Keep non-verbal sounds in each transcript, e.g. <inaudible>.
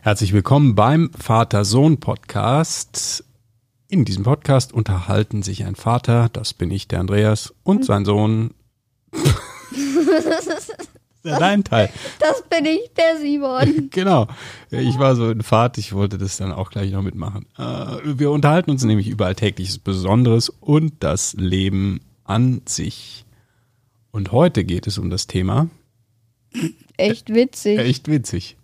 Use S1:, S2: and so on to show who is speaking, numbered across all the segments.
S1: Herzlich willkommen beim Vater-Sohn-Podcast. In diesem Podcast unterhalten sich ein Vater, das bin ich, der Andreas, und sein Sohn. <laughs> ja dein Teil.
S2: Das bin ich, der Simon. <laughs>
S1: genau. Ich war so in Fahrt, ich wollte das dann auch gleich noch mitmachen. Äh, wir unterhalten uns nämlich über Alltägliches Besonderes und das Leben an sich. Und heute geht es um das Thema.
S2: Echt witzig.
S1: Echt witzig.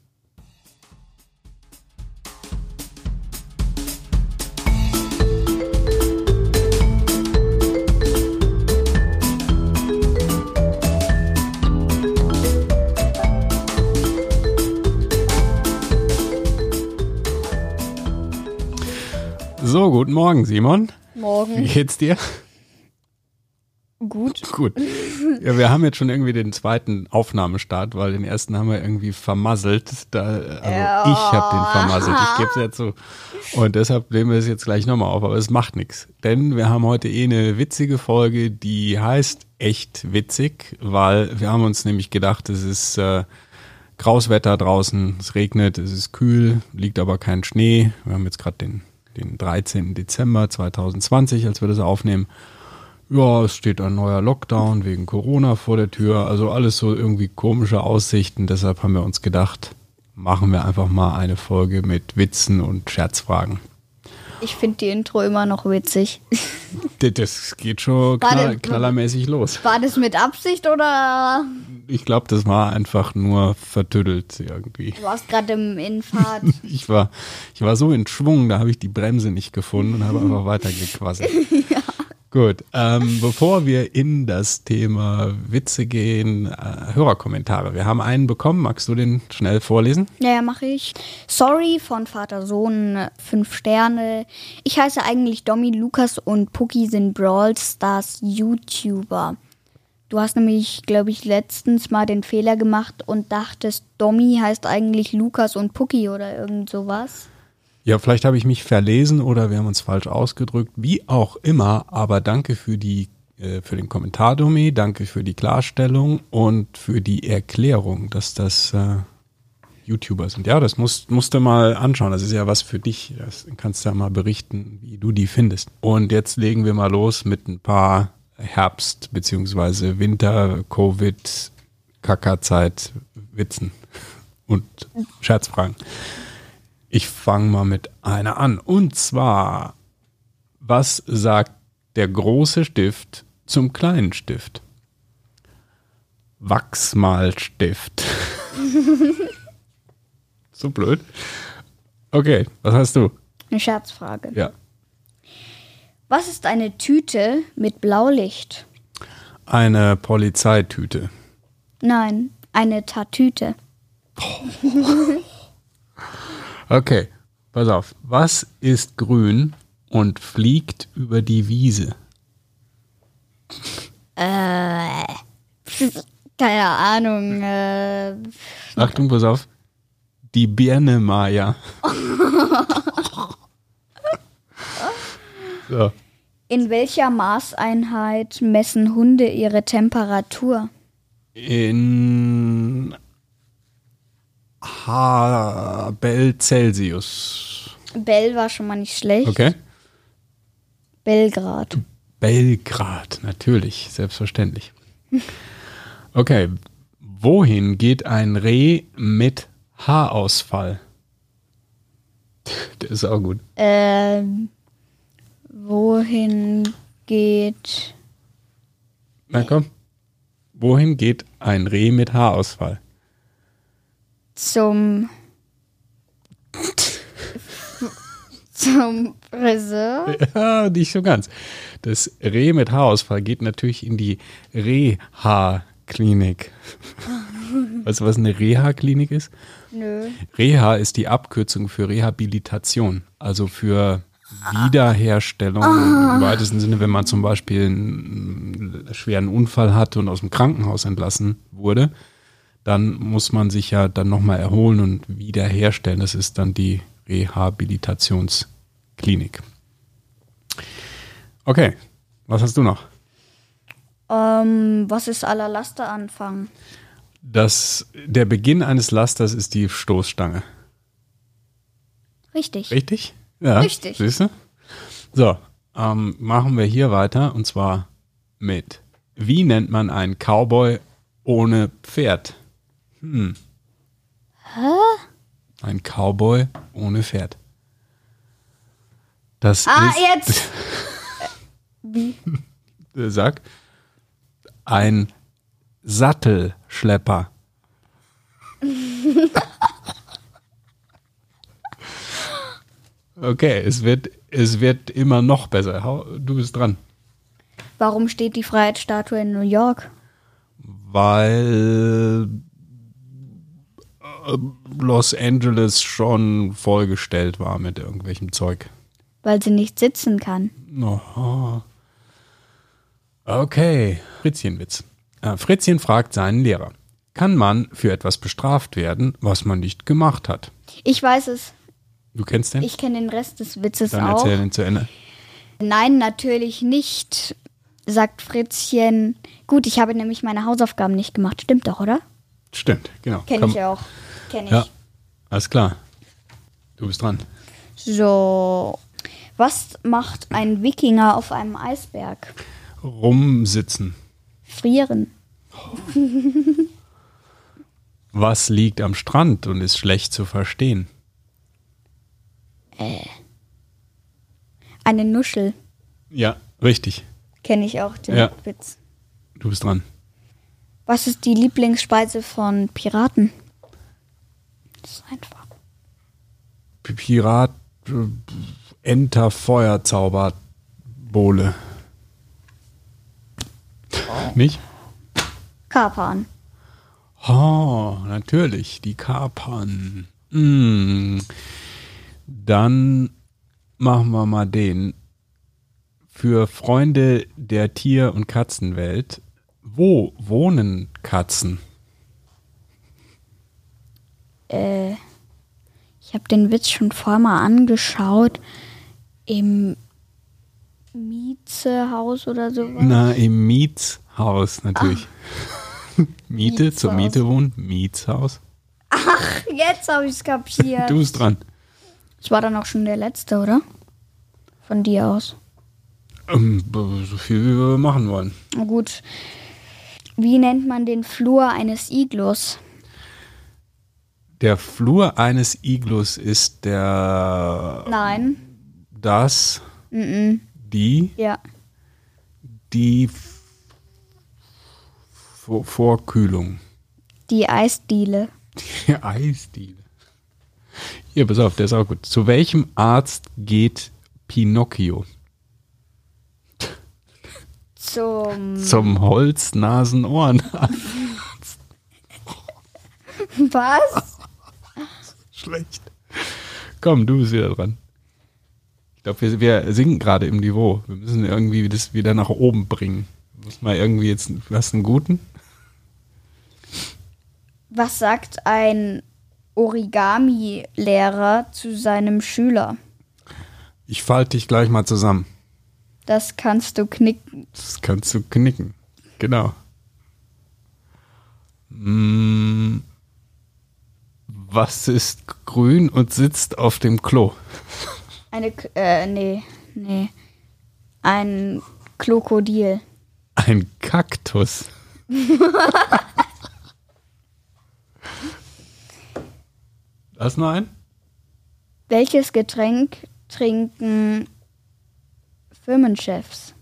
S1: Guten Morgen, Simon.
S2: Morgen.
S1: Wie geht's dir?
S2: Gut.
S1: Gut. Ja, wir haben jetzt schon irgendwie den zweiten Aufnahmestart, weil den ersten haben wir irgendwie vermasselt. Da, also
S2: Ja.
S1: ich habe den vermasselt, ich gebe es ja zu. Und deshalb nehmen wir es jetzt gleich nochmal auf, aber es macht nichts. Denn wir haben heute eh eine witzige Folge, die heißt echt witzig, weil wir haben uns nämlich gedacht, es ist äh, graues Wetter draußen, es regnet, es ist kühl, liegt aber kein Schnee. Wir haben jetzt gerade den, den 13. Dezember 2020, als wir das aufnehmen. Ja, es steht ein neuer Lockdown wegen Corona vor der Tür. Also alles so irgendwie komische Aussichten. Deshalb haben wir uns gedacht, machen wir einfach mal eine Folge mit Witzen und Scherzfragen.
S2: Ich finde die Intro immer noch witzig. <laughs>
S1: Das geht schon knall, knallermäßig los.
S2: War das mit Absicht oder
S1: Ich glaube, das war einfach nur vertüdelt irgendwie.
S2: du warst gerade im Infahrt? <laughs>
S1: Ich war, ich war so in Schwung, da habe ich die Bremse nicht gefunden und habe einfach weitergequasselt. <laughs> Gut, ähm, bevor wir in das Thema Witze gehen, äh, Hörerkommentare. Wir haben einen bekommen. Magst du den schnell vorlesen?
S2: Naja, mache ich. Sorry von Vater Sohn, fünf Sterne. Ich heiße eigentlich Domi, Lukas und Puki sind Brawl Stars YouTuber. Du hast nämlich, glaube ich, letztens mal den Fehler gemacht und dachtest, Domi heißt eigentlich Lukas und Puki oder irgend sowas.
S1: Ja, vielleicht habe ich mich verlesen oder wir haben uns falsch ausgedrückt. Wie auch immer, aber danke für die äh, für den Kommentar, Domi, danke für die Klarstellung und für die Erklärung, dass das äh, YouTuber sind. Ja, das musst, musst du mal anschauen. Das ist ja was für dich. Das kannst du ja mal berichten, wie du die findest. Und jetzt legen wir mal los mit ein paar Herbst- bzw. Winter-Covid- Kackerzeit Witzen und Scherzfragen. Ich fange mal mit einer an. Und zwar, was sagt der große Stift zum kleinen Stift? Wachsmalstift. <laughs> so blöd. Okay, was hast du?
S2: Eine Scherzfrage.
S1: Ja.
S2: Was ist eine Tüte mit Blaulicht?
S1: Eine Polizeitüte.
S2: Nein, eine Tatüte. <laughs>
S1: Okay, pass auf. Was ist grün und fliegt über die Wiese?
S2: Äh, keine Ahnung. Äh,
S1: Achtung, pass auf. Die Birne Maya. <laughs> so.
S2: in welcher Maßeinheit messen Hunde ihre Temperatur?
S1: In Habel Celsius.
S2: Bell war schon mal nicht schlecht.
S1: Okay.
S2: Belgrad.
S1: Belgrad, natürlich, selbstverständlich. Okay. Wohin geht ein Reh mit Haarausfall? <laughs> Der ist auch gut.
S2: Ähm, wohin geht.
S1: Na komm. Wohin geht ein Reh mit Haarausfall?
S2: Zum zum Friseur.
S1: Ja, nicht so ganz. Das Reh mit Haarausfall geht natürlich in die Reha-Klinik. <laughs> Weißt du, was eine Reha-Klinik ist?
S2: Nö.
S1: Reha ist die Abkürzung für Rehabilitation, also für Wiederherstellung im weitesten Sinne, wenn man zum Beispiel einen schweren Unfall hatte und aus dem Krankenhaus entlassen wurde, dann muss man sich ja dann nochmal erholen und wiederherstellen. Das ist dann die Rehabilitationsklinik. Okay, was hast du noch?
S2: Ähm, was ist aller Lasteranfang?
S1: Das, der Beginn eines Lasters ist die Stoßstange.
S2: Richtig.
S1: Richtig? Ja.
S2: Richtig.
S1: Siehst du? So, ähm, machen wir hier weiter und zwar mit Wie nennt man einen Cowboy ohne Pferd? Hm. Hä? Ein Cowboy ohne Pferd. Das
S2: Ah,
S1: ist,
S2: jetzt. <laughs> Wie?
S1: sag, ein Sattelschlepper. <laughs> okay, es wird, es wird immer noch besser. Du bist dran.
S2: Warum steht die Freiheitsstatue in New York?
S1: Weil Los Angeles schon vollgestellt war mit irgendwelchem Zeug.
S2: Weil sie nicht sitzen kann.
S1: Oh. Okay, Fritzchenwitz. Äh, Fritzchen fragt seinen Lehrer. Kann man für etwas bestraft werden, was man nicht gemacht hat?
S2: Ich weiß es.
S1: Du kennst den?
S2: Ich kenne den Rest des Witzes
S1: Dann
S2: auch.
S1: erzähl den zu Ende.
S2: Nein, natürlich nicht, sagt Fritzchen. Gut, ich habe nämlich meine Hausaufgaben nicht gemacht. Stimmt doch, oder?
S1: Stimmt, genau.
S2: Kenne ich auch. Kenne ich.
S1: Ja, alles klar. Du bist dran.
S2: So. Was macht ein Wikinger auf einem Eisberg?
S1: Rumsitzen.
S2: Frieren. <laughs>
S1: Was liegt am Strand und ist schlecht zu verstehen?
S2: Eine Nuschel.
S1: Ja, richtig.
S2: Kenne ich auch, den
S1: Ja.
S2: Witz.
S1: Du bist dran.
S2: Was ist die Lieblingsspeise von Piraten? Das ist einfach.
S1: Pirat, äh, Enter, Feuerzauber, Bohle. Nicht?
S2: Kapern.
S1: Oh, natürlich, die Kapern. Mm. Dann machen wir mal den. Für Freunde der Tier- und Katzenwelt. Wo wohnen Katzen?
S2: Äh, ich habe den Witz schon vorher mal angeschaut. Im Mietzehaus oder sowas.
S1: Na, im Mietshaus natürlich. <laughs> Miete, zur
S2: Mietshaus.
S1: Miete wohnen, Mietshaus.
S2: Jetzt habe ich es kapiert. <laughs>
S1: Du bist dran.
S2: Das war dann auch schon der letzte, oder? Von dir aus.
S1: Ähm, so viel wie wir machen wollen.
S2: Na gut. Wie nennt man den Flur eines Iglus?
S1: Der Flur eines Iglus ist der
S2: Nein.
S1: das,
S2: Mhm.
S1: die,
S2: Ja.
S1: die Vor Vorkühlung.
S2: Die Eisdiele.
S1: Die Eisdiele. Hier, pass auf, der ist auch gut. Zu welchem Arzt geht Pinocchio?
S2: Zum.
S1: Zum Holznasenohren.
S2: Was?
S1: Schlecht. Komm, du bist wieder dran. Ich glaube, wir, wir sinken gerade im Niveau. Wir müssen irgendwie das wieder nach oben bringen. Muss mal irgendwie jetzt, du hast einen guten?
S2: Was sagt ein Origami-Lehrer zu seinem Schüler?
S1: Ich falte dich gleich mal zusammen.
S2: Das kannst du knicken.
S1: Das kannst du knicken. Genau. Mm, Was ist grün und sitzt auf dem Klo?
S2: Eine, K- äh, nee, nee. Ein Krokodil.
S1: Ein Kaktus. <laughs> Hast noch einen?
S2: Welches Getränk trinken Firmenchefs?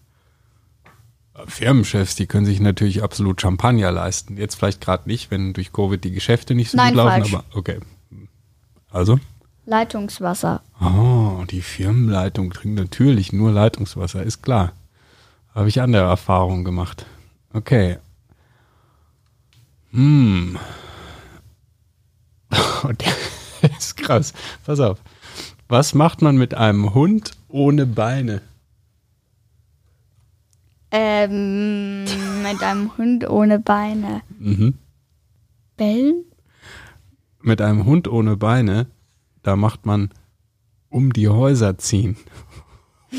S1: Firmenchefs, die können sich natürlich absolut Champagner leisten. Jetzt vielleicht gerade nicht, wenn durch Covid die Geschäfte nicht so
S2: Nein,
S1: gut laufen,
S2: falsch.
S1: aber okay. Also?
S2: Leitungswasser.
S1: Oh, die Firmenleitung trinkt natürlich nur Leitungswasser, ist klar. Habe ich andere Erfahrungen gemacht. Okay. Hm. <laughs> Und der <laughs> ist krass. Pass auf. Was macht man mit einem Hund ohne Beine?
S2: Ähm, mit einem Hund ohne Beine.
S1: Mhm.
S2: Bellen?
S1: Mit einem Hund ohne Beine, da macht man um die Häuser ziehen. <laughs>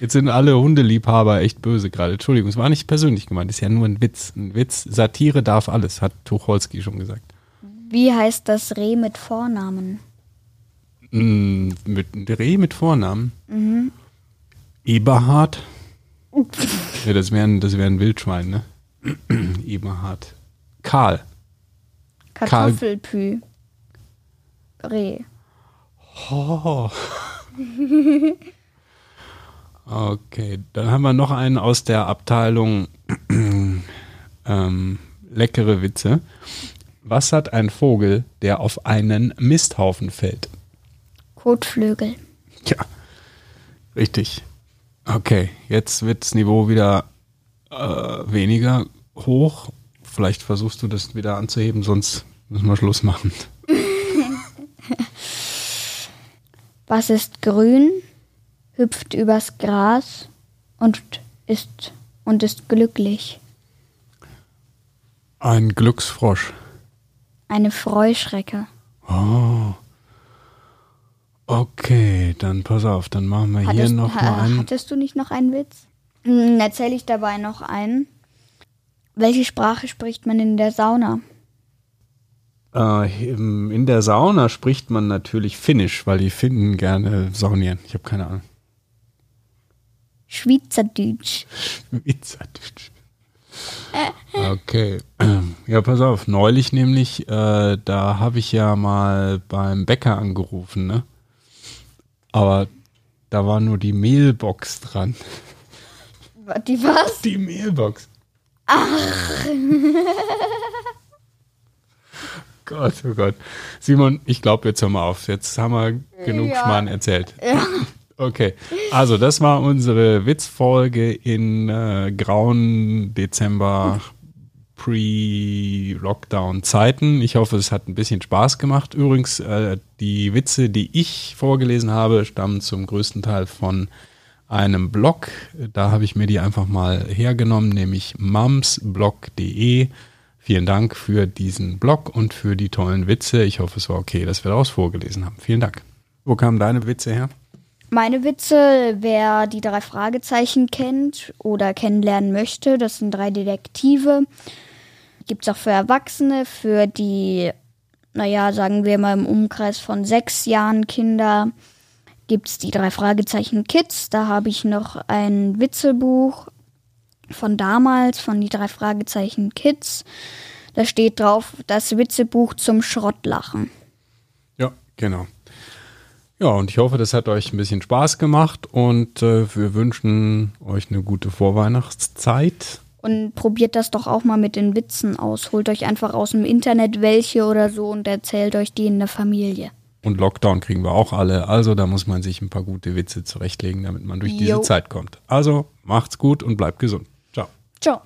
S1: Jetzt sind alle Hundeliebhaber echt böse gerade. Entschuldigung, es war nicht persönlich gemeint, ist ja nur ein Witz. Ein Witz, Satire darf alles, hat Tucholsky schon gesagt.
S2: Wie heißt das Reh mit Vornamen?
S1: Mm, mit Reh mit Vornamen? Eberhard? ja, das wäre das wär ein Wildschwein, ne? <clears throat> Eberhard. Karl.
S2: Kartoffelpü. Reh.
S1: Oh. <laughs> Okay, dann haben wir noch einen aus der Abteilung <clears throat> ähm, leckere Witze. Was hat ein Vogel, der auf einen Misthaufen fällt?
S2: Kotflügel.
S1: Ja, richtig. Okay, jetzt wird das Niveau wieder äh, weniger hoch. Vielleicht versuchst du das wieder anzuheben, sonst müssen wir Schluss machen. <laughs>
S2: Was ist grün, hüpft übers Gras und ist und ist glücklich?
S1: Ein Glücksfrosch.
S2: Eine Freuschrecke.
S1: Oh. Okay, dann pass auf, dann machen wir hier
S2: Hattest,
S1: noch
S2: ha-
S1: mal einen.
S2: hattest du nicht noch einen Witz? Hm, Erzähle ich dabei noch einen. Welche Sprache spricht man in der Sauna?
S1: Äh, in der Sauna spricht man natürlich Finnisch, weil die Finnen gerne saunieren. Ich habe keine Ahnung.
S2: Schweizerdeutsch.
S1: Witzerdeutsch. Okay. Ja, pass auf. Neulich nämlich, äh, da habe ich ja mal beim Bäcker angerufen, ne? Aber da war nur die Mailbox dran.
S2: Die was?
S1: Die Mailbox. Gott, oh Gott. Simon, ich glaube, jetzt hör mal auf. Jetzt haben wir genug
S2: Ja.
S1: Schmarrn erzählt. Okay, also das war unsere Witzfolge in äh, grauen Dezember Pre-Lockdown-Zeiten. Ich hoffe, es hat ein bisschen Spaß gemacht. Übrigens, äh, die Witze, die ich vorgelesen habe, stammen zum größten Teil von einem Blog. Da habe ich mir die einfach mal hergenommen, nämlich mumsblog.de. Vielen Dank für diesen Blog und für die tollen Witze. Ich hoffe, es war okay, dass wir daraus vorgelesen haben. Vielen Dank. Wo kamen deine Witze her?
S2: Meine Witze, wer die drei Fragezeichen kennt oder kennenlernen möchte, das sind drei Detektive. Gibt es auch für Erwachsene, für die, naja, sagen wir mal im Umkreis von sechs Jahren Kinder. Gibt es die drei Fragezeichen Kids. Da habe ich noch ein Witzebuch von damals, von die drei Fragezeichen Kids. Da steht drauf, das Witzebuch zum Schrottlachen.
S1: Ja, genau. Ja, und ich hoffe, das hat euch ein bisschen Spaß gemacht und äh, wir wünschen euch eine gute Vorweihnachtszeit.
S2: Und probiert das doch auch mal mit den Witzen aus. Holt euch einfach aus dem Internet welche oder so und erzählt euch die in der Familie.
S1: Und Lockdown kriegen wir auch alle. Also da muss man sich ein paar gute Witze zurechtlegen, damit man durch diese
S2: Jo.
S1: Zeit kommt. Also macht's gut und bleibt gesund. Ciao.
S2: Ciao.